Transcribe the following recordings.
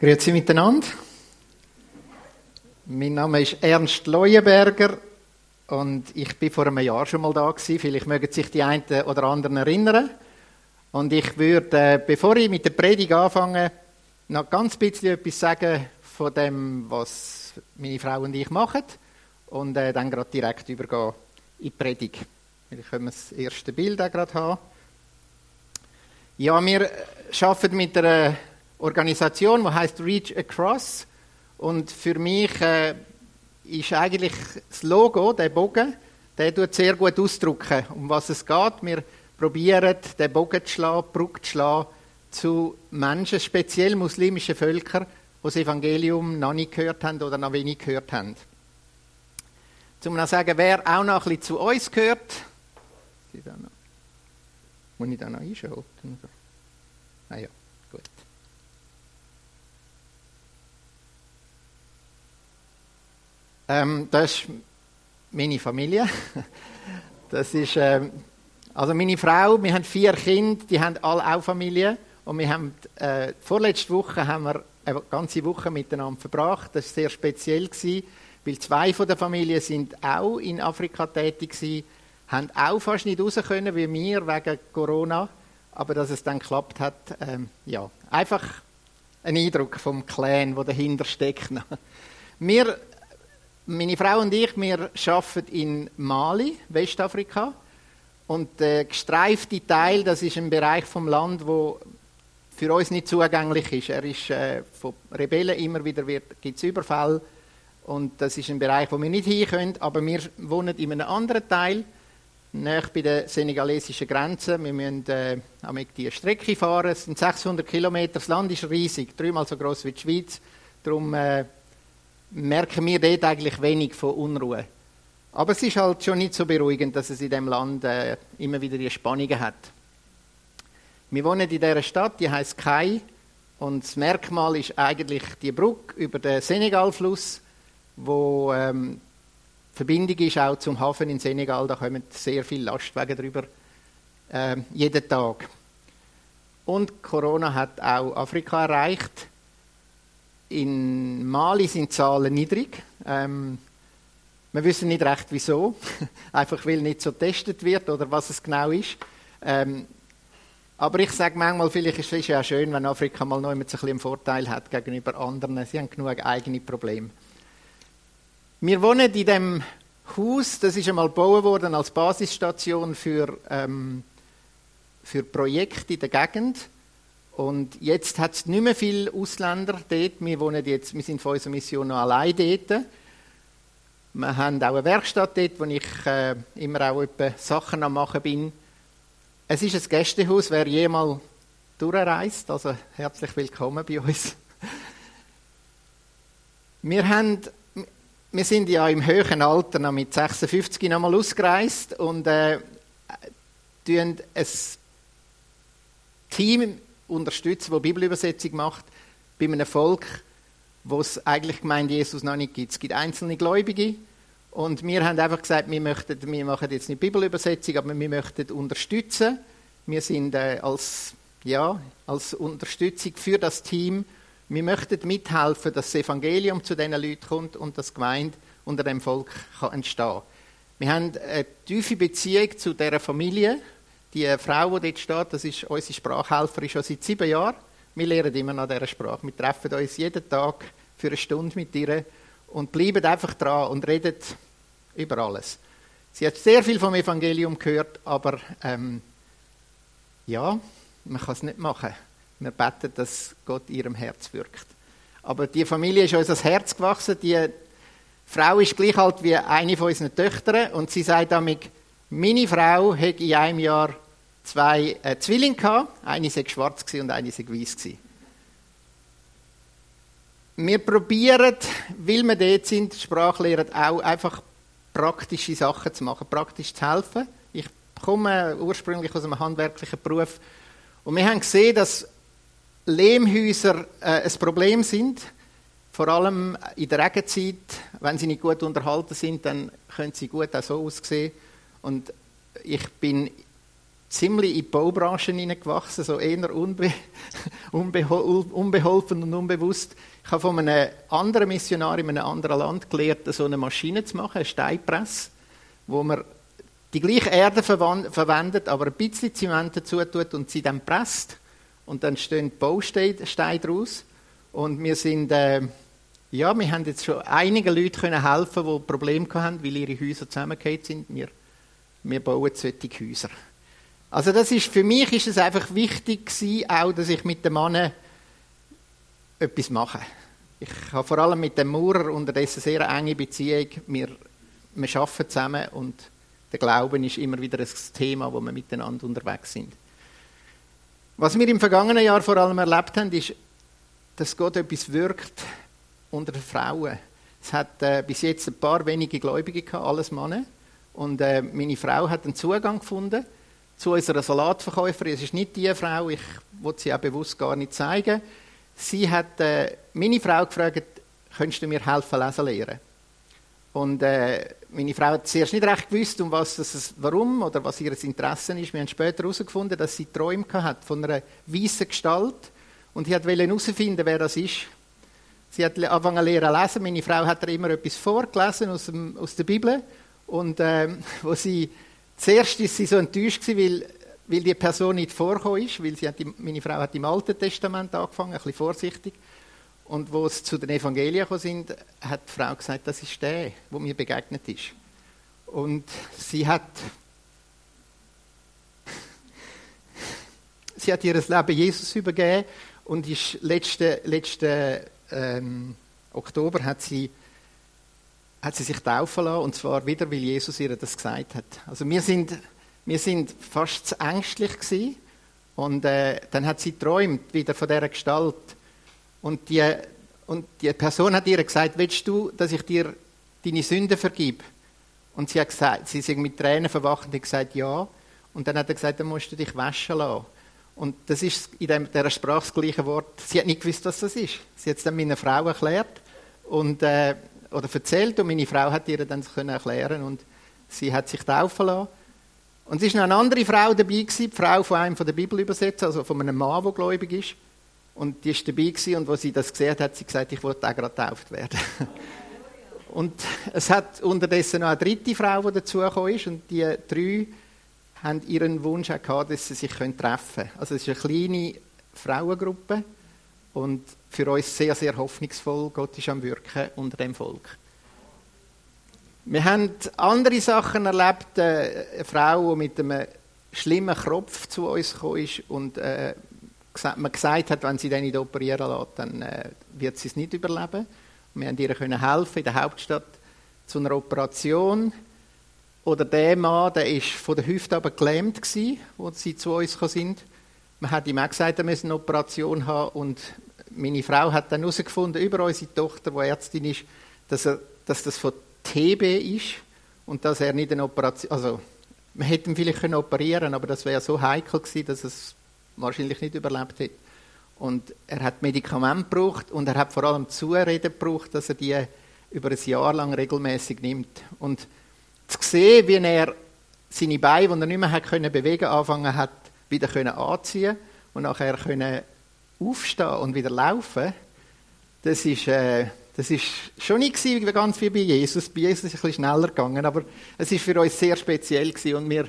Grüezi miteinander. Mein Name ist Ernst Leuenberger und ich bin vor einem Jahr schon mal da gewesen. Vielleicht mögen sich die einen oder anderen erinnern. Und ich würde, äh, bevor ich mit der Predigt anfange, noch ganz bisschen etwas sagen von dem, was meine Frau und ich machen und äh, dann gerade direkt übergehen in die Predigt. Vielleicht können wir das erste Bild auch gerade haben. Ja, wir arbeiten mit einer Organisation, die heißt Reach Across. Und für mich äh, ist eigentlich das Logo, der Bogen, der tut sehr gut ausdrücken, um was es geht. Wir probieren, den Bogen zu schlagen, Brücke zu schlagen zu Menschen, speziell muslimischen Völkern, die das Evangelium noch nicht gehört haben oder noch wenig gehört haben. Zum noch sagen, wer auch noch ein bisschen zu uns gehört, muss ich da noch einschalten? Ah ja. Ähm, das ist meine Familie. Das ist, ähm, also meine Frau, wir haben vier Kinder, die haben alle auch Familie. Und wir haben, äh, vorletzte Woche haben wir eine ganze Woche miteinander verbracht. Das war sehr speziell, gewesen, weil zwei von der Familie sind auch in Afrika tätig gewesen, haben auch fast nicht raus können, wie wir, wegen Corona. Aber dass es dann geklappt hat, ähm, ja, einfach ein Eindruck vom Clan, der dahinter steckt. Wir meine Frau und ich, wir arbeiten in Mali, Westafrika. Und der gestreifte Teil, das ist ein Bereich vom Land, wo für uns nicht zugänglich ist. Er ist äh, von Rebellen immer wieder gibt es Überfall und das ist ein Bereich, wo wir nicht hin können. Aber wir wohnen in einem anderen Teil, nahe bei der senegalesischen Grenze. Wir müssen äh, die Strecke fahren. Es sind 600 Kilometer. Das Land ist riesig, dreimal so groß wie die Schweiz. Darum äh, merken wir dort eigentlich wenig von Unruhe. Aber es ist halt schon nicht so beruhigend, dass es in dem Land äh, immer wieder die Spannungen hat. Wir wohnen in dieser Stadt, die heißt Kai, und das Merkmal ist eigentlich die Brücke über den Senegalfluss, wo ähm, Verbindung ist auch zum Hafen in Senegal. Da kommen sehr viele Lastwagen drüber äh, jeden Tag. Und Corona hat auch Afrika erreicht. In Mali sind Zahlen niedrig. Ähm, wir wissen nicht recht wieso. Einfach weil nicht so getestet wird oder was es genau ist. Ähm, aber ich sage manchmal, vielleicht ist es ja schön, wenn Afrika mal noch ein bisschen einen Vorteil hat gegenüber anderen. Sie haben genug eigene Probleme. Wir wohnen in dem Haus, das ist einmal gebaut worden als Basisstation für, ähm, für Projekte in der Gegend. Und jetzt hat es nicht mehr viele Ausländer dort. Wir, wohnen jetzt, wir sind von unserer Mission noch allein dort. Wir haben auch eine Werkstatt dort, wo ich äh, immer auch Sachen am machen bin. Es ist ein Gästehaus, wer jemals durchreist. Also herzlich willkommen bei uns. Wir, haben, wir sind ja im höheren Alter, noch mit 56 noch mal ausgereist und äh, ein Team unterstützen, wo Bibelübersetzung macht, bei einem Volk, wo es eigentlich gemeint Jesus noch nicht gibt. Es gibt einzelne Gläubige und wir haben einfach gesagt, wir, möchten, wir machen jetzt nicht Bibelübersetzung, aber wir möchten unterstützen. Wir sind äh, als, ja, als Unterstützung für das Team. Wir möchten mithelfen, dass das Evangelium zu diesen Leuten kommt und das Gemeinde unter dem Volk kann entstehen. Wir haben eine tiefe Beziehung zu dieser Familie die Frau, die dort steht, das ist unsere Sprachhelferin schon seit sieben Jahren. Wir lernen immer noch dieser Sprache. Wir treffen uns jeden Tag für eine Stunde mit ihr und bleiben einfach dran und reden über alles. Sie hat sehr viel vom Evangelium gehört, aber ähm, ja, man kann es nicht machen. Wir beten, dass Gott ihrem Herz wirkt. Aber die Familie ist uns ans Herz gewachsen. Die Frau ist gleich alt wie eine von unseren Töchtern und sie sagt damit, meine Frau hat in einem Jahr zwei äh, Zwillinge gehabt. Eine war schwarz und eine war weiß. Wir probieren, weil wir dort sind, Sprachlehren auch einfach praktische Sachen zu machen, praktisch zu helfen. Ich komme ursprünglich aus einem handwerklichen Beruf und wir haben gesehen, dass Lehmhäuser äh, ein Problem sind. Vor allem in der Regenzeit, wenn sie nicht gut unterhalten sind, dann können sie gut auch so aussehen. Und ich bin ziemlich in die Baubranche hineingewachsen, so eher unbe unbeholfen und unbewusst. Ich habe von einem anderen Missionar in einem anderen Land gelernt, so eine Maschine zu machen, eine Steinpresse, wo man die gleiche Erde verwendet, aber ein bisschen Zement dazu tut und sie dann presst. Und dann stehen Bausteine daraus. Und wir sind, äh, ja, wir haben jetzt schon einigen Leuten können helfen, die Probleme hatten, weil ihre Häuser zusammengefallen sind. Wir, wir bauen solche Häuser. Also das ist, für mich ist es einfach wichtig gewesen, auch, dass ich mit dem Mann etwas mache. Ich habe vor allem mit dem Maurer unterdessen sehr enge Beziehung. Wir, wir arbeiten zusammen und der Glauben ist immer wieder ein Thema, wo wir miteinander unterwegs sind. Was wir im vergangenen Jahr vor allem erlebt haben, ist, dass Gott etwas wirkt unter den Frauen. Es hat äh, bis jetzt ein paar wenige Gläubige gehabt, alles Männer. Und äh, meine Frau hat einen Zugang gefunden zu unserer Salatverkäuferin. Es ist nicht die Frau, ich wollte sie auch bewusst gar nicht zeigen. Sie hat äh, meine Frau gefragt, könntest du mir helfen, lesen lernen? Und äh, meine Frau hat zuerst nicht recht gewusst, um was das, warum oder was ihr Interesse ist. Wir haben später herausgefunden, dass sie Träume hat von einer weißen Gestalt und sie wollte herausfinden, wer das ist. Sie hat angefangen zu lesen. Meine Frau hat ihr immer etwas vorgelesen aus, dem, aus der Bibel und äh, wo sie Zuerst ist sie so enttäuscht weil, weil die Person nicht vorgekommen ist, weil sie hat, meine Frau hat im Alten Testament angefangen, ein bisschen vorsichtig. Und wo es zu den Evangelien gekommen sind, hat die Frau gesagt, das ist der, wo mir begegnet ist. Und sie hat, sie hat ihr Leben Jesus übergeben und ist letzten, letzten ähm, Oktober hat sie hat sie sich taufen lassen, und zwar wieder, weil Jesus ihr das gesagt hat. Also wir sind, wir sind fast zu ängstlich gewesen, und äh, dann hat sie träumt wieder von dieser Gestalt. Und die, und die Person hat ihr gesagt, willst du, dass ich dir deine Sünden vergib? Und sie hat gesagt, sie ist mit Tränen verwacht und gesagt, ja. Und dann hat er gesagt, dann musst du dich waschen lassen. Und das ist in dem, dieser Sprache das gleiche Wort. Sie hat nicht gewusst, was das ist. Sie hat es dann meiner Frau erklärt. Und äh, oder erzählt und meine Frau hat ihr dann können erklären und sie hat sich taufen lassen. Und es war noch eine andere Frau dabei, gewesen, die Frau von einem von der Bibelübersetzer, also von einem Mann, der gläubig ist. Und die ist dabei gewesen, und als sie das gesehen hat, hat sie gesagt, ich wollte auch gerade getauft werden. und es hat unterdessen noch eine dritte Frau, die dazugekommen ist, und die drei haben ihren Wunsch auch gehabt, dass sie sich treffen können. Also es ist eine kleine Frauengruppe und für uns sehr, sehr hoffnungsvoll. Gott ist am Wirken unter dem Volk. Wir haben andere Sachen erlebt. Äh, eine Frau, die mit einem schlimmen Kropf zu uns gekommen ist und äh, man gesagt hat, wenn sie den nicht operieren lässt, dann äh, wird sie es nicht überleben. Und wir haben ihr können helfen in der Hauptstadt zu einer Operation. Oder der Mann, der ist von der Hüfte aber gelähmt gewesen, als sie zu uns sind. Man hat ihm auch gesagt, er müsse eine Operation haben und meine Frau hat dann herausgefunden, über unsere Tochter, die Ärztin ist, dass, er, dass das von TB ist und dass er nicht eine Operation, also man hätte ihn vielleicht können operieren aber das wäre so heikel gewesen, dass es wahrscheinlich nicht überlebt hätte. Und er hat Medikamente gebraucht und er hat vor allem Zureden gebraucht, dass er die über ein Jahr lang regelmäßig nimmt. Und zu sehen, wie er seine Beine, die er nicht mehr hat können bewegen, anfangen hat, wieder können anziehen und nachher können aufstehen und wieder laufen, das ist, äh, das ist schon nicht gewesen, ganz wie bei Jesus. Bei Jesus ist es ein bisschen schneller gegangen, aber es ist für uns sehr speziell gewesen und wir,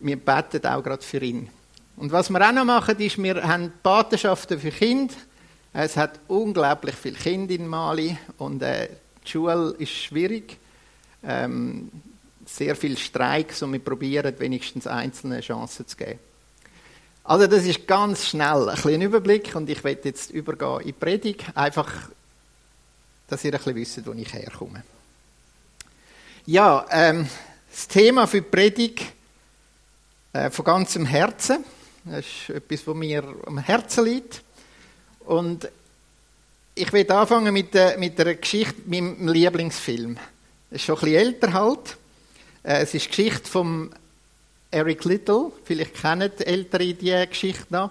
wir beten auch gerade für ihn. Und was wir auch noch machen, ist, wir haben Patenschaften für Kinder. Es hat unglaublich viele Kinder in Mali und äh, die Schule ist schwierig. Ähm, sehr viele Streiks und wir probieren wenigstens einzelne Chancen zu geben. Also das ist ganz schnell ein kleiner Überblick und ich werde jetzt übergehen in die Predigt, einfach, dass ihr ein bisschen wisst, wo ich herkomme. Ja, ähm, das Thema für die Predigt äh, von ganzem Herzen, das ist etwas, was mir am Herzen liegt. Und ich werde anfangen mit, der, mit einer Geschichte, meinem Lieblingsfilm. Das ist schon ein bisschen älter halt. Äh, es ist die Geschichte vom Eric Little, vielleicht kennen die Ältere die Geschichte noch,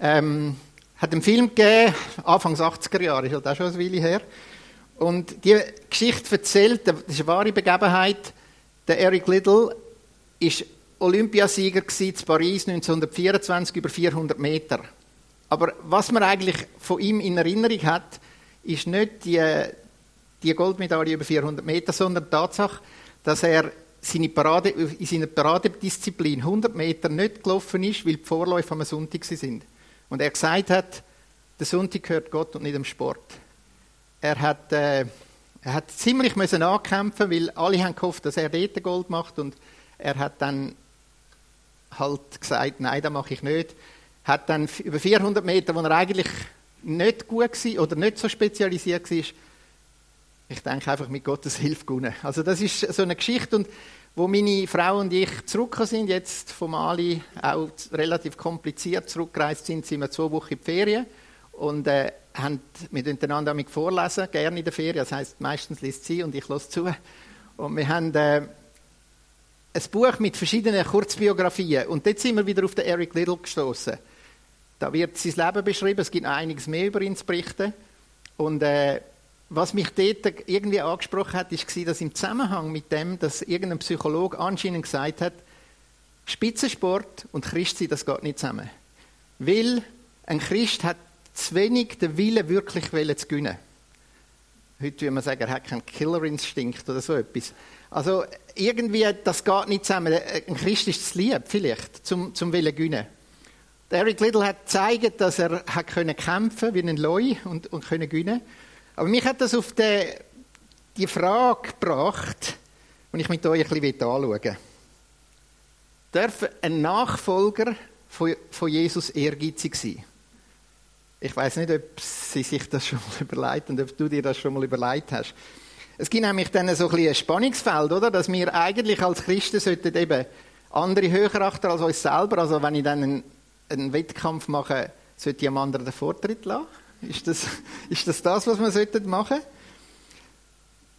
ähm, hat einen Film gegeben, Anfang 80er Jahre, ist halt auch schon eine Weile her. Und die Geschichte erzählt, das ist eine wahre Begebenheit, der Eric Little ist Olympiasieger in Paris 1924 über 400 Meter. Aber was man eigentlich von ihm in Erinnerung hat, ist nicht die, die Goldmedaille über 400 Meter, sondern die Tatsache, dass er seine Parade, in seiner Paradedisziplin 100 Meter nicht gelaufen ist, weil die Vorläufe am Sonntag sind. Und er gesagt hat, der Sonntag gehört Gott und nicht dem Sport. Er hat, äh, er hat ziemlich müssen ankämpfen, weil alle haben gehofft, dass er dort Gold macht und er hat dann halt gesagt, nein, das mache ich nicht. Hat dann über 400 Meter, wo er eigentlich nicht gut war oder nicht so spezialisiert war, ich denke einfach mit Gottes Hilfe gewonnen. Also das ist so eine Geschichte und wo meine Frau und ich zurückgekommen sind, jetzt vom Mali auch relativ kompliziert zurückgereist sind, sind wir zwei Wochen in die Ferien und äh, haben miteinander vorlesen, gerne in der Ferien. Das heißt, meistens liest sie und ich lasse zu. Und wir haben äh, ein Buch mit verschiedenen Kurzbiografien und dort sind wir wieder auf den Eric Little gestoßen. Da wird sein Leben beschrieben. Es gibt noch einiges mehr über ihn zu berichten. Und äh, was mich dort irgendwie angesprochen hat, ist, dass im Zusammenhang mit dem, dass irgendein Psychologe anscheinend gesagt hat, Spitzensport und Christsein, das geht nicht zusammen. Weil ein Christ hat zu wenig den Willen, wirklich zu gewinnen. Heute würde man sagen, er hat keinen Killerinstinkt oder so etwas. Also irgendwie, das geht nicht zusammen. Ein Christ ist zu lieb, vielleicht, zum, zum Willen gewinnen. Eric Little hat gezeigt, dass er hat können kämpfen wie ein Leu und, und können gewinnen aber mich hat das auf die, die Frage gebracht, die ich mit euch ein bisschen anschauen. Darf ein Nachfolger von, Jesus ehrgeizig sein? Ich weiß nicht, ob Sie sich das schon mal überlegt und ob du dir das schon mal überlegt hast. Es gibt nämlich dann so ein, ein Spannungsfeld, oder? Dass wir eigentlich als Christen sollten eben andere höher achten als uns selber. Also wenn ich dann einen, einen Wettkampf mache, sollte ich einem anderen den Vortritt lassen. Ist das, ist das das, was wir machen sollten?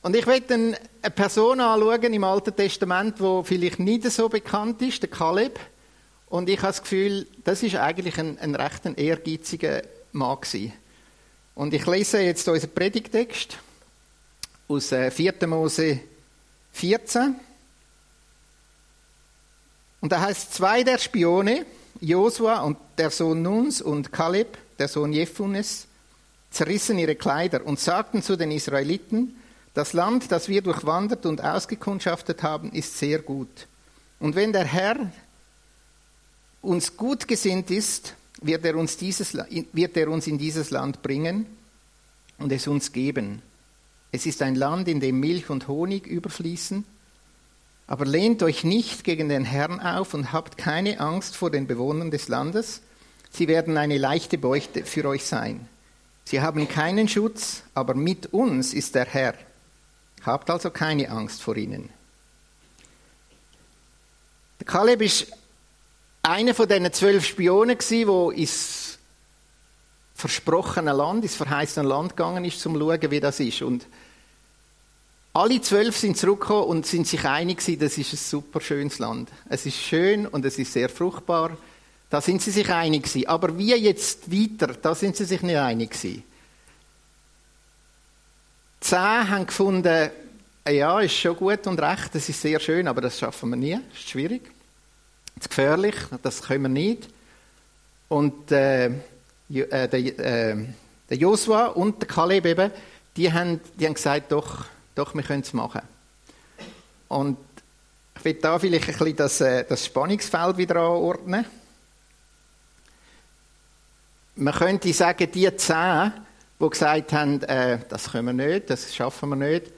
Und ich möchte eine Person anschauen im Alten Testament, die vielleicht nicht so bekannt ist, der Kaleb. Und ich habe das Gefühl, das ist eigentlich ein, ein recht ein ehrgeiziger Mann gewesen. Und ich lese jetzt unseren Predigtext aus 4. Äh, Mose 14. Und da heißt zwei der Spione, Josua und der Sohn Nuns und Kaleb, der Sohn Jephunes, zerrissen ihre Kleider und sagten zu den Israeliten, das Land, das wir durchwandert und ausgekundschaftet haben, ist sehr gut. Und wenn der Herr uns gut gesinnt ist, wird er uns, dieses, wird er uns in dieses Land bringen und es uns geben. Es ist ein Land, in dem Milch und Honig überfließen. Aber lehnt euch nicht gegen den Herrn auf und habt keine Angst vor den Bewohnern des Landes. Sie werden eine leichte Beute für euch sein. Sie haben keinen Schutz, aber mit uns ist der Herr. Habt also keine Angst vor ihnen. Der Kaleb ist einer von diesen zwölf Spionen, der ins versprochene Land, ins verheißene Land gegangen ist, um zu schauen, wie das ist. Und alle zwölf sind zurückgekommen und sind sich einig das ist ein super schönes Land. Es ist schön und es ist sehr fruchtbar. Da sind sie sich einig gewesen. Aber wie jetzt weiter, da sind sie sich nicht einig gewesen. Zehn haben gefunden, ja, ist schon gut und recht, das ist sehr schön, aber das schaffen wir nie, das ist schwierig. Das ist gefährlich, das können wir nicht. Und äh, äh, der, äh, der Joshua und der Kaleb eben, die haben, die haben gesagt, doch, doch, wir können es machen. Und ich will da vielleicht ein bisschen das, äh, das Spannungsfeld wieder anordnen man könnte sagen, die zehn, die gesagt haben, äh, das können wir nicht, das schaffen wir nicht,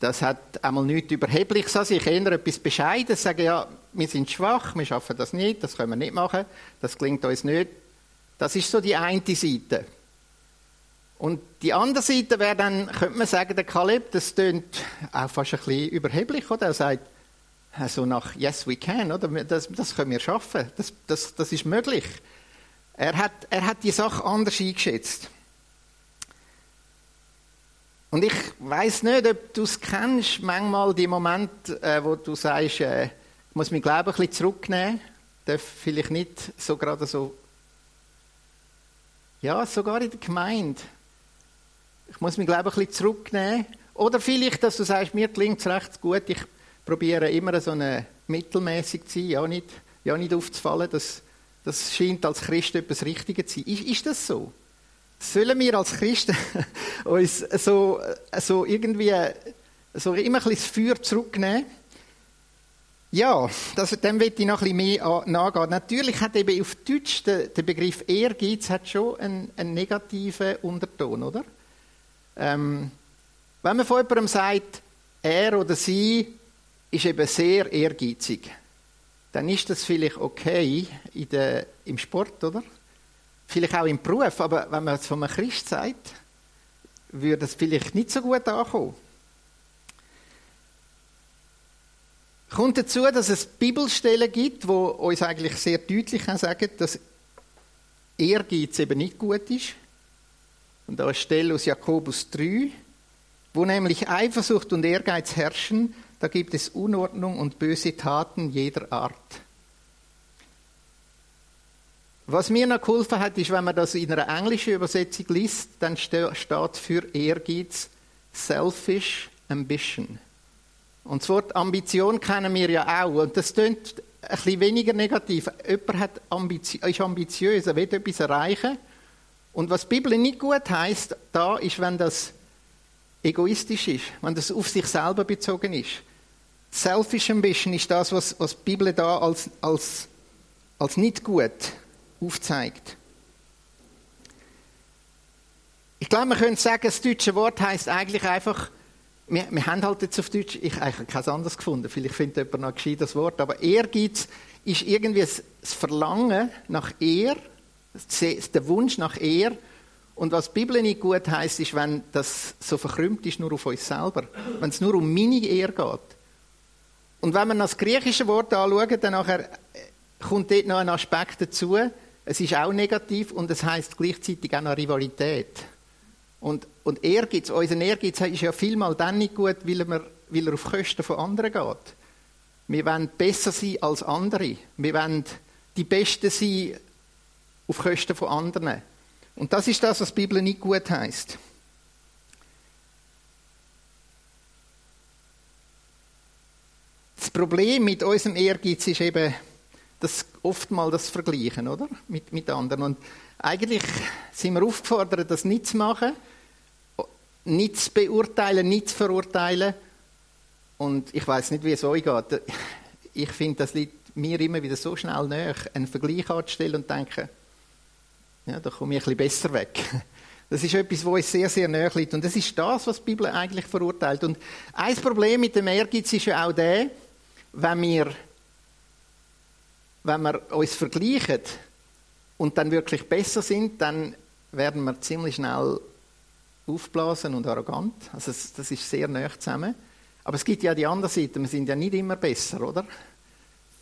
das hat einmal nichts Überhebliches an sich, eher etwas Bescheidenes, sagen, ja, wir sind schwach, wir schaffen das nicht, das können wir nicht machen, das klingt uns nicht. Das ist so die eine Seite. Und die andere Seite wäre dann, könnte man sagen, der Kaleb, das tönt auch fast ein bisschen überheblich, oder? Er sagt, so also nach Yes, we can, oder? Das, das können wir schaffen, das, das, das ist möglich. Er hat, er hat die Sache anders eingeschätzt. Und ich weiß nicht, ob du es kennst, manchmal die Momente, äh, wo du sagst, äh, ich muss mein Glauben ein bisschen zurücknehmen, darf vielleicht nicht so gerade so, ja, sogar in der Gemeinde. Ich muss mein Glauben ein bisschen zurücknehmen. Oder vielleicht, dass du sagst, mir klingt es recht gut, ich probiere immer so eine mittelmäßig zu sein, ja nicht, ja nicht aufzufallen. Das, das scheint als Christen etwas Richtiges zu sein. Ist, ist das so? Sollen wir als Christen uns so, so irgendwie so immer ein bisschen das Feuer zurücknehmen? Ja, das, dem will ich noch ein bisschen mehr nachgehen. Natürlich hat eben auf Deutsch der, der Begriff Ehrgeiz hat schon einen, einen negativen Unterton, oder? Ähm, wenn man von jemandem sagt, er oder sie ist eben sehr ehrgeizig, dann ist das vielleicht okay der, im Sport, oder? Vielleicht auch im Beruf, aber wenn man es von einem Christ sagt, würde es vielleicht nicht so gut ankommen. Kommt dazu, dass es Bibelstellen gibt, wo uns eigentlich sehr deutlich sagen, dass Ehrgeiz eben nicht gut ist. Und da eine Stelle aus Jakobus 3, wo nämlich Eifersucht und Ehrgeiz herrschen, da gibt es Unordnung und böse Taten jeder Art. Was mir noch geholfen hat, ist, wenn man das in einer englischen Übersetzung liest, dann steht für Ehrgeiz Selfish Ambition. Und das Wort Ambition kennen wir ja auch. Und das klingt ein bisschen weniger negativ. Jemand hat Ambition, ist ambitiös, er will etwas erreichen. Und was die Bibel nicht gut heißt, da ist, wenn das egoistisch ist, wenn das auf sich selber bezogen ist. Selfish Ambition ist das, was, was die Bibel da als, als, als nicht gut aufzeigt. Ich glaube, man könnte sagen, das deutsche Wort heißt eigentlich einfach wir, wir haben halt jetzt auf Deutsch, ich habe kein anderes gefunden, vielleicht findet jemand noch ein gescheites Wort, aber Ehrgeiz ist irgendwie das Verlangen nach Ehr, der Wunsch nach Ehr. Und was die Bibel nicht gut heißt, ist, wenn das so verkrümmt ist nur auf uns selber, wenn es nur um meine Ehr geht. Und wenn man das griechische Wort anschaut, dann nachher äh, kommt dort noch ein Aspekt dazu. Es ist auch negativ und es heißt gleichzeitig auch noch Rivalität. Und, und Ehrgeiz, unser Ehrgeiz ist ja vielmal dann nicht gut, weil er, weil er auf Kosten von anderen geht. Wir wollen besser sein als andere. Wir wollen die Besten sein auf Kosten von anderen. Und das ist das, was die Bibel nicht gut heißt. Problem mit unserem Ehrgeiz ist eben, das oftmals das Vergleichen, oder? Mit, mit anderen. Und eigentlich sind wir aufgefordert, das nicht zu machen, nicht zu beurteilen, nicht zu verurteilen. Und ich weiß nicht, wie es euch geht. Ich finde, das liegt mir immer wieder so schnell näher, einen Vergleich anzustellen und denken, ja, da komme ich ein bisschen besser weg. Das ist etwas, wo uns sehr, sehr näher liegt. Und das ist das, was die Bibel eigentlich verurteilt. Und ein Problem mit dem Ehrgeiz ist ja auch der, wenn wir, wenn wir uns vergleichen und dann wirklich besser sind, dann werden wir ziemlich schnell aufblasen und arrogant. Also das ist sehr nah zusammen. Aber es gibt ja die andere Seite, wir sind ja nicht immer besser, oder?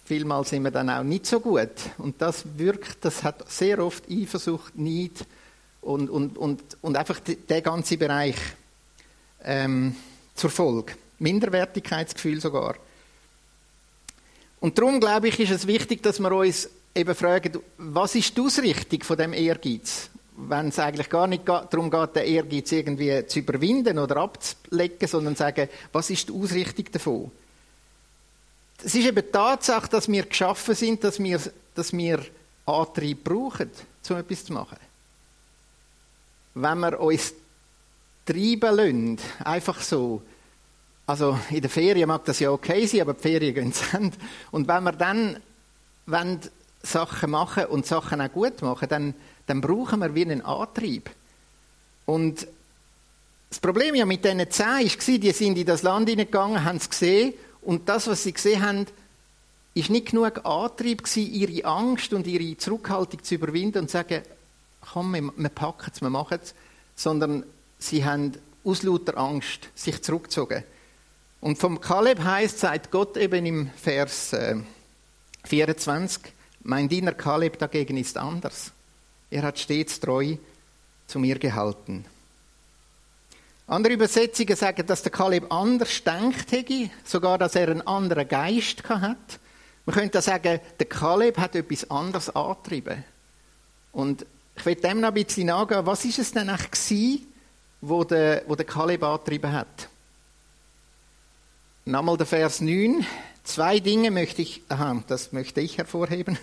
Vielmal sind wir dann auch nicht so gut. Und das wirkt, das hat sehr oft Eifersucht, Neid und, und, und, und einfach der ganze Bereich ähm, zur Folge. Minderwertigkeitsgefühl sogar. Und darum, glaube ich, ist es wichtig, dass wir uns eben fragen, was ist die Ausrichtung von dem Ehrgeiz? wenn es eigentlich gar nicht darum geht, den Ehrgeiz irgendwie zu überwinden oder abzulegen, sondern sagen, was ist die Ausrichtung davon? Es ist eben die Tatsache, dass wir geschaffen sind, dass wir, dass wir Antrieb brauchen, um etwas zu machen. Wenn wir uns treiben lassen, einfach so, also in der Ferien mag das ja okay sein, aber die Ferien gehen zu Ende. Und wenn wir dann wenn Sachen machen und Sachen auch gut machen, dann dann brauchen wir wie einen Antrieb. Und das Problem ja mit diesen zehn war, die sind in das Land hineingegangen, haben es gesehen und das, was sie gesehen haben, ist nicht genug Antrieb gewesen, ihre Angst und ihre Zurückhaltung zu überwinden und zu sagen, komm, wir, wir packen es, wir machen es, sondern sie haben aus lauter Angst sich zurückgezogen. Und vom Kaleb heißt, sagt Gott eben im Vers 24, äh, mein Diener Kaleb dagegen ist anders. Er hat stets treu zu mir gehalten. Andere Übersetzungen sagen, dass der Kaleb anders denkt hätte, sogar, dass er einen anderen Geist hat. Man könnte sagen, der Kaleb hat etwas anderes angetrieben. Und ich will dem noch ein bisschen nachgehen, was ist es denn eigentlich gewesen, wo der, wo der Kaleb angetrieben hat? Nochmal der Vers 9. zwei Dinge möchte ich, aha, das möchte ich hervorheben.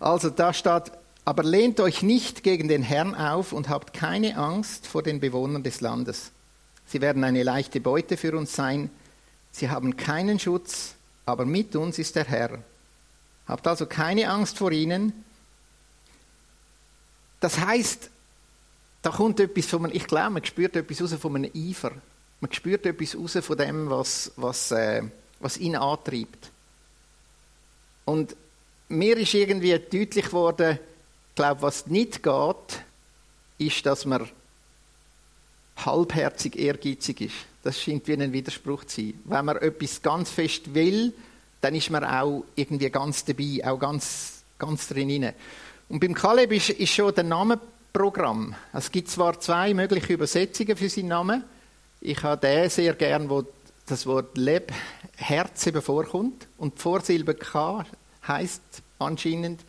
Also da steht, aber lehnt euch nicht gegen den Herrn auf und habt keine Angst vor den Bewohnern des Landes. Sie werden eine leichte Beute für uns sein. Sie haben keinen Schutz, aber mit uns ist der Herr. Habt also keine Angst vor ihnen. Das heißt, da kommt etwas von einem, ich glaube, man spürt etwas raus von einem Eifer. Man spürt etwas raus von dem, was, was, äh, was ihn antreibt. Und mir ist irgendwie deutlich geworden, glaube, was nicht geht, ist, dass man halbherzig ehrgeizig ist. Das scheint wie ein Widerspruch zu sein. Wenn man etwas ganz fest will, dann ist man auch irgendwie ganz dabei, auch ganz, ganz drin. Und beim Kaleb ist, ist schon der Namenprogramm. Es gibt zwar zwei mögliche Übersetzungen für seinen Namen. Ich habe den sehr gern, wo das Wort Leb, Herz eben vorkommt. Und die Vorsilbe K heißt anscheinend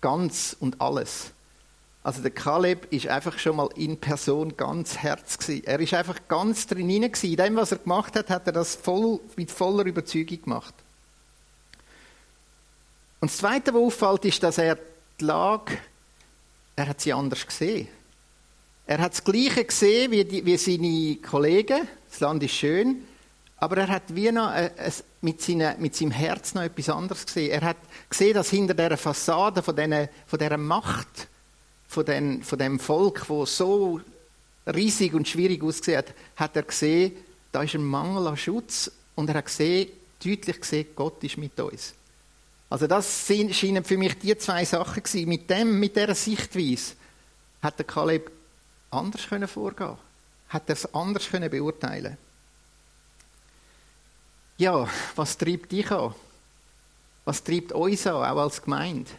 ganz und alles. Also der Kaleb ist einfach schon mal in Person ganz Herz gewesen. Er ist einfach ganz drin gewesen. In dem, was er gemacht hat, hat er das voll, mit voller Überzeugung gemacht. Und das Zweite, was auffällt, ist, dass er die Lage, er hat sie anders gesehen. Er hat das Gleiche gesehen wie, die, wie seine Kollegen. Das Land ist schön. Aber er hat wie noch äh, mit, seine, mit seinem Herz noch etwas anderes gesehen. Er hat gesehen, dass hinter dieser Fassade von, diesen, von dieser Macht, von, den, von dem Volk, wo so riesig und schwierig ausgesehen hat, hat er gesehen, da ist ein Mangel an Schutz und er hat gesehen, deutlich gesehen, Gott ist mit uns. Also das scheinen für mich die zwei Sachen gewesen. Mit dem, mit dieser Sichtweise hat der Kaleb anders können vorgehen, hat er es anders können beurteilen. Ja, was treibt dich an? Was treibt uns an, auch als Gemeinde?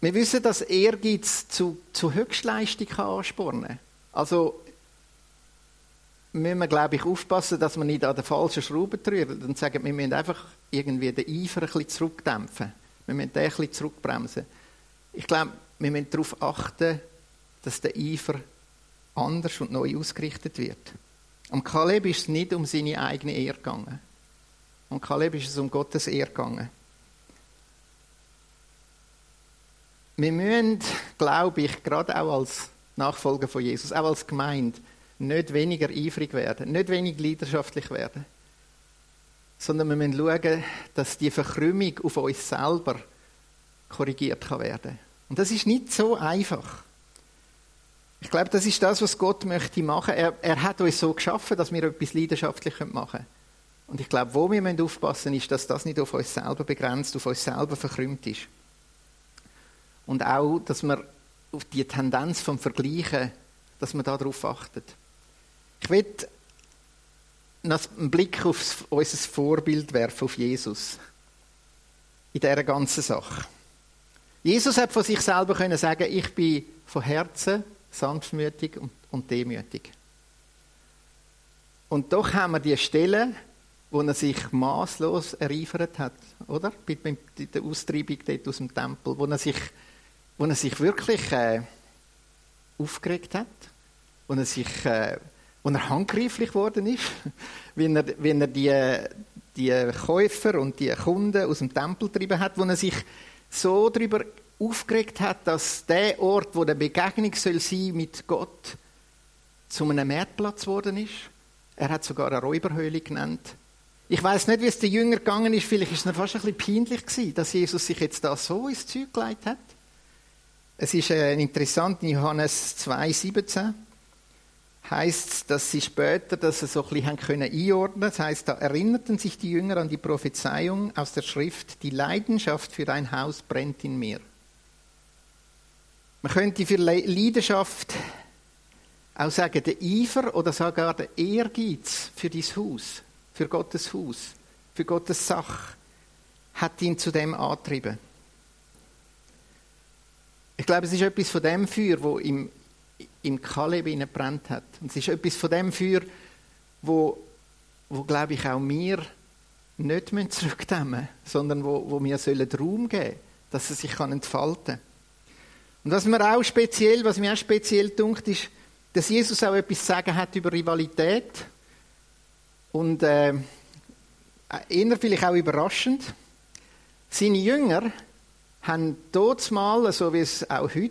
Wir wissen, dass Ehrgeiz zu, zu Höchstleistung anspornen kann. Also müssen wir, glaube ich, aufpassen, dass wir nicht an den falschen Schrauben drücken und sagen, wir müssen einfach irgendwie den Eifer ein bisschen zurückdämpfen. Wir müssen den ein bisschen zurückbremsen. Ich glaube, wir müssen darauf achten, dass der Eifer anders und neu ausgerichtet wird. Am Kaleb ist es nicht um seine eigene Ehre gegangen. Am Kaleb ist es um Gottes Ehre gegangen. Wir müssen, glaube ich, gerade auch als Nachfolger von Jesus, auch als Gemeinde, nicht weniger eifrig werden, nicht weniger leidenschaftlich werden, sondern wir müssen schauen, dass die Verkrümmung auf uns selber korrigiert kann werden. Und das ist nicht so einfach. Ich glaube, das ist das, was Gott möchte machen. Er, er hat uns so geschaffen, dass wir etwas leidenschaftlich machen können. Und ich glaube, wo wir aufpassen müssen, ist, dass das nicht auf uns selber begrenzt, auf uns selber verkrümmt ist. Und auch, dass man auf die Tendenz vom Vergleichen, dass man darauf achtet. Ich will einen Blick auf unser Vorbild werfen, auf Jesus. In dieser ganzen Sache. Jesus hat von sich selber können sagen, ich bin von Herzen sanftmütig und demütig. Und doch haben wir die Stelle, wo er sich maßlos ereifert hat, oder? Bei der Austreibung dort aus dem Tempel, wo er sich wo er sich wirklich äh, aufgeregt hat, wo er sich, äh, wo er handgreiflich geworden ist, wenn er, wenn er die, die Käufer und die Kunden aus dem Tempel getrieben hat, wo er sich so darüber aufgeregt hat, dass der Ort, wo der Begegnung soll sein mit Gott, zu einem Marktplatz geworden ist. Er hat sogar eine Räuberhöhle genannt. Ich weiß nicht, wie es den Jüngern gegangen ist. Vielleicht ist es fast ein bisschen peinlich gewesen, dass Jesus sich jetzt da so ins Zeug gelegt hat. Es ist äh, interessant, in Johannes 2,17 heißt dass sie später das so ein bisschen können einordnen Das heißt, da erinnerten sich die Jünger an die Prophezeiung aus der Schrift, die Leidenschaft für dein Haus brennt in mir. Man könnte für Leidenschaft auch sagen, der Eifer oder sogar der Ehrgeiz für dein Haus, für Gottes Haus, für Gottes Sache, hat ihn zu dem angetrieben. Ich glaube, es ist etwas von dem Feuer, wo im, im Kaleb brennt hat. Und es ist etwas von dem Feuer, wo, wo glaube ich, auch wir nicht zurückdämmen müssen, sondern wo, wo wir sollen Raum geben sollen, dass es sich entfalten kann. Und was mir auch speziell, was mir auch speziell dunkt, ist, dass Jesus auch etwas zu sagen hat über Rivalität. Und äh, eher vielleicht auch überraschend, seine Jünger haben dort mal, so wie es auch heute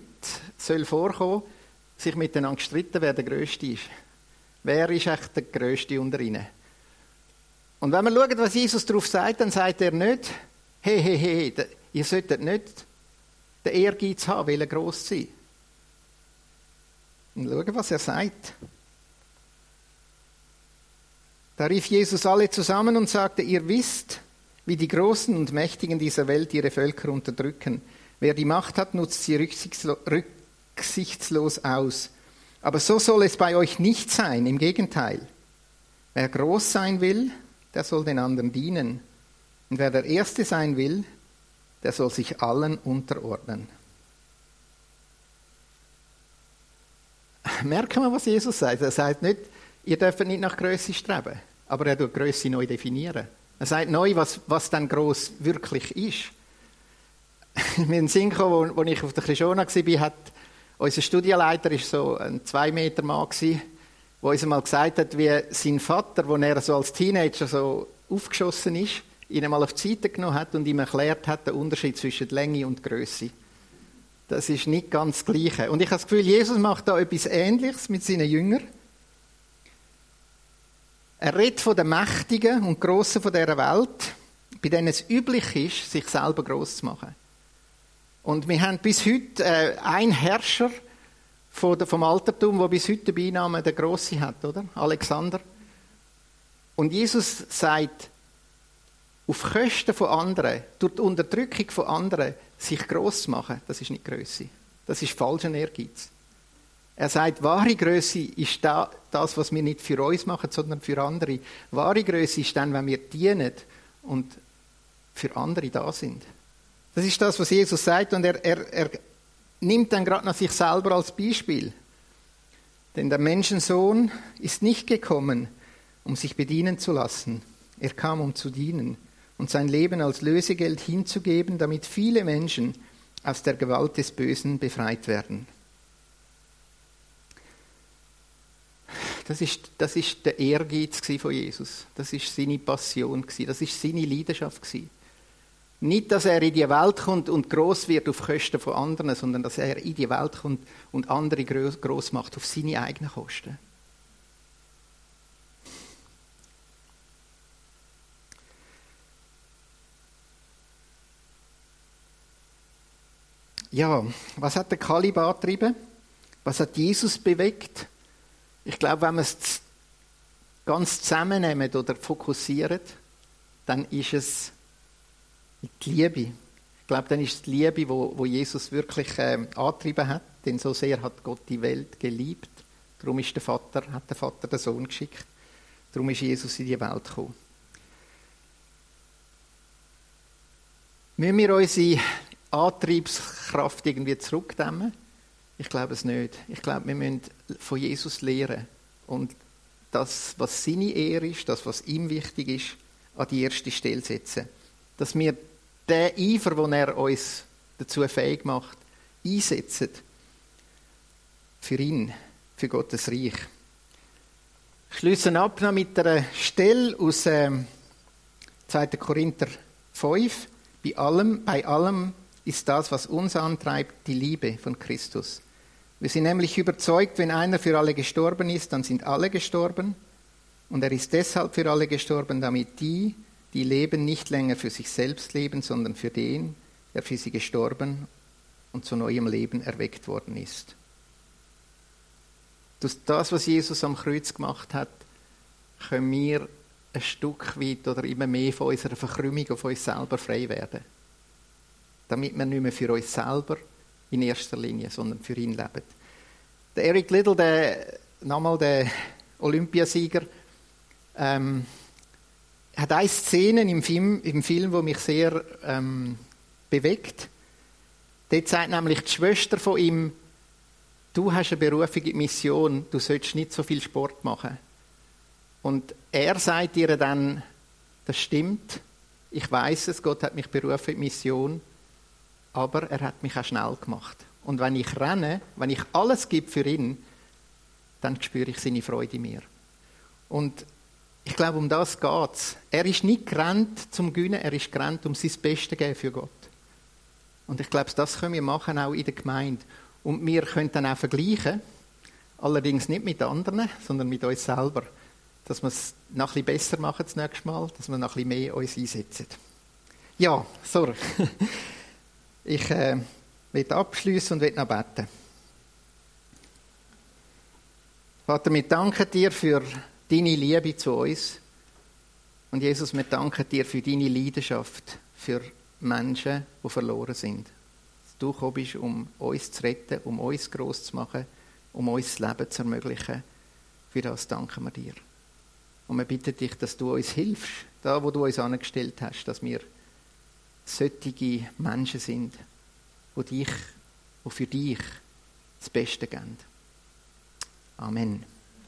soll vorkommen, sich miteinander gestritten, wer der Größte ist. Wer ist echt der Größte unter ihnen? Und wenn wir schauen, was Jesus darauf sagt, dann sagt er nicht, hey, hey, hey, ihr solltet nicht den Ehrgeiz haben, will gross sein. Und schauen, was er sagt. Da rief Jesus alle zusammen und sagte, ihr wisst, wie die Großen und Mächtigen dieser Welt ihre Völker unterdrücken. Wer die Macht hat, nutzt sie rücksichtslos aus. Aber so soll es bei euch nicht sein, im Gegenteil. Wer groß sein will, der soll den anderen dienen. Und wer der Erste sein will, der soll sich allen unterordnen. Merken wir, was Jesus sagt. Er sagt nicht, ihr dürft nicht nach Größe streben, aber er tut Größe neu definieren. Er sagt neu, was, was dann groß wirklich ist. Mir in Sinn gekommen, wo, ich auf der Krishona war, hat unser Studienleiter ist so ein zwei Meter Mann der uns einmal gesagt hat, wie sein Vater, wo er so als Teenager so aufgeschossen ist, ihn einmal auf die Seite genommen hat und ihm erklärt hat, den Unterschied zwischen Länge und Größe. Das ist nicht ganz das Gleiche. Und ich habe das Gefühl, Jesus macht da etwas Ähnliches mit seinen Jüngern. Er redet von den Mächtigen und Grossen dieser Welt, bei denen es üblich ist, sich selber groß zu machen. Und wir haben bis heute äh, einen Herrscher vom Altertum, der bis heute den Beinamen der Grosse hat, oder? Alexander. Und Jesus sagt, auf Kosten von anderen, durch die Unterdrückung von anderen, sich gross zu machen, das ist nicht Größe. Das ist falscher Ehrgeiz. Er sagt, wahre Größe ist das, was wir nicht für uns machen, sondern für andere. Wahre Größe ist dann, wenn wir dienen und für andere da sind. Das ist das, was Jesus sagt und er, er, er nimmt dann gerade nach sich selber als Beispiel. Denn der Menschensohn ist nicht gekommen, um sich bedienen zu lassen. Er kam, um zu dienen und sein Leben als Lösegeld hinzugeben, damit viele Menschen aus der Gewalt des Bösen befreit werden. Das ist, das ist der Ehrgeiz von Jesus. Das ist seine Passion. Das ist seine Leidenschaft. Nicht, dass er in die Welt kommt und groß wird auf Kosten von anderen, sondern dass er in die Welt kommt und andere groß macht auf seine eigenen Kosten. Ja, was hat der Kalib angetrieben? Was hat Jesus bewegt? Ich glaube, wenn wir es ganz zusammennehmen oder fokussieren, dann ist es die Liebe. Ich glaube, dann ist es die Liebe, wo, wo Jesus wirklich äh, angetrieben hat, denn so sehr hat Gott die Welt geliebt. Darum ist der Vater, hat der Vater den Sohn geschickt. Darum ist Jesus in die Welt gekommen. Müssen wir unsere Antriebskraft irgendwie zurückdämmen? Ich glaube es nicht. Ich glaube, wir müssen von Jesus lehren und das, was seine Ehre ist, das, was ihm wichtig ist, an die erste Stelle setzen. Dass wir den Eifer, den er uns dazu fähig macht, einsetzen für ihn, für Gottes Reich. Ich schließe ab noch mit einer Stelle aus äh, 2. Korinther 5. Bei allem, bei allem ist das, was uns antreibt, die Liebe von Christus. Wir sind nämlich überzeugt, wenn einer für alle gestorben ist, dann sind alle gestorben. Und er ist deshalb für alle gestorben, damit die, die leben, nicht länger für sich selbst leben, sondern für den, der für sie gestorben und zu neuem Leben erweckt worden ist. Durch das, was Jesus am Kreuz gemacht hat, können wir ein Stück weit oder immer mehr von unserer Verkrümmung auf uns selber frei werden damit wir nicht mehr für uns selber in erster Linie, sondern für ihn leben. Der Eric Little, der, nochmal der Olympiasieger, ähm, hat eine Szene im Film, im Film, wo mich sehr ähm, bewegt. Dort sagt nämlich die Schwester von ihm, du hast eine Berufung in die Mission, du sollst nicht so viel Sport machen. Und er sagt ihr dann, das stimmt, ich weiß es, Gott hat mich berufen Mission, aber er hat mich auch schnell gemacht. Und wenn ich renne, wenn ich alles gebe für ihn, dann spüre ich seine Freude in mir. Und ich glaube, um das geht es. Er ist nicht gerannt zum Gewinnen, er ist gerannt, um sein Bestes zu geben für Gott. Und ich glaube, das können wir machen, auch in der Gemeinde. Und wir können dann auch vergleichen, allerdings nicht mit anderen, sondern mit uns selber. Dass wir es noch ein bisschen besser machen das nächste Mal, dass wir noch ein bisschen mehr uns einsetzen. Ja, sorry. Ich äh, will abschließen und will noch beten. Vater, wir danken dir für deine Liebe zu uns. Und Jesus, wir danken dir für deine Leidenschaft für Menschen, die verloren sind. Dass du gekommen bist, um uns zu retten, um uns groß zu machen, um uns das Leben zu ermöglichen. Für das danken wir dir. Und wir bitten dich, dass du uns hilfst, da wo du uns angestellt hast, dass wir solche Menschen sind, die dich, die für dich das Beste geben. Amen.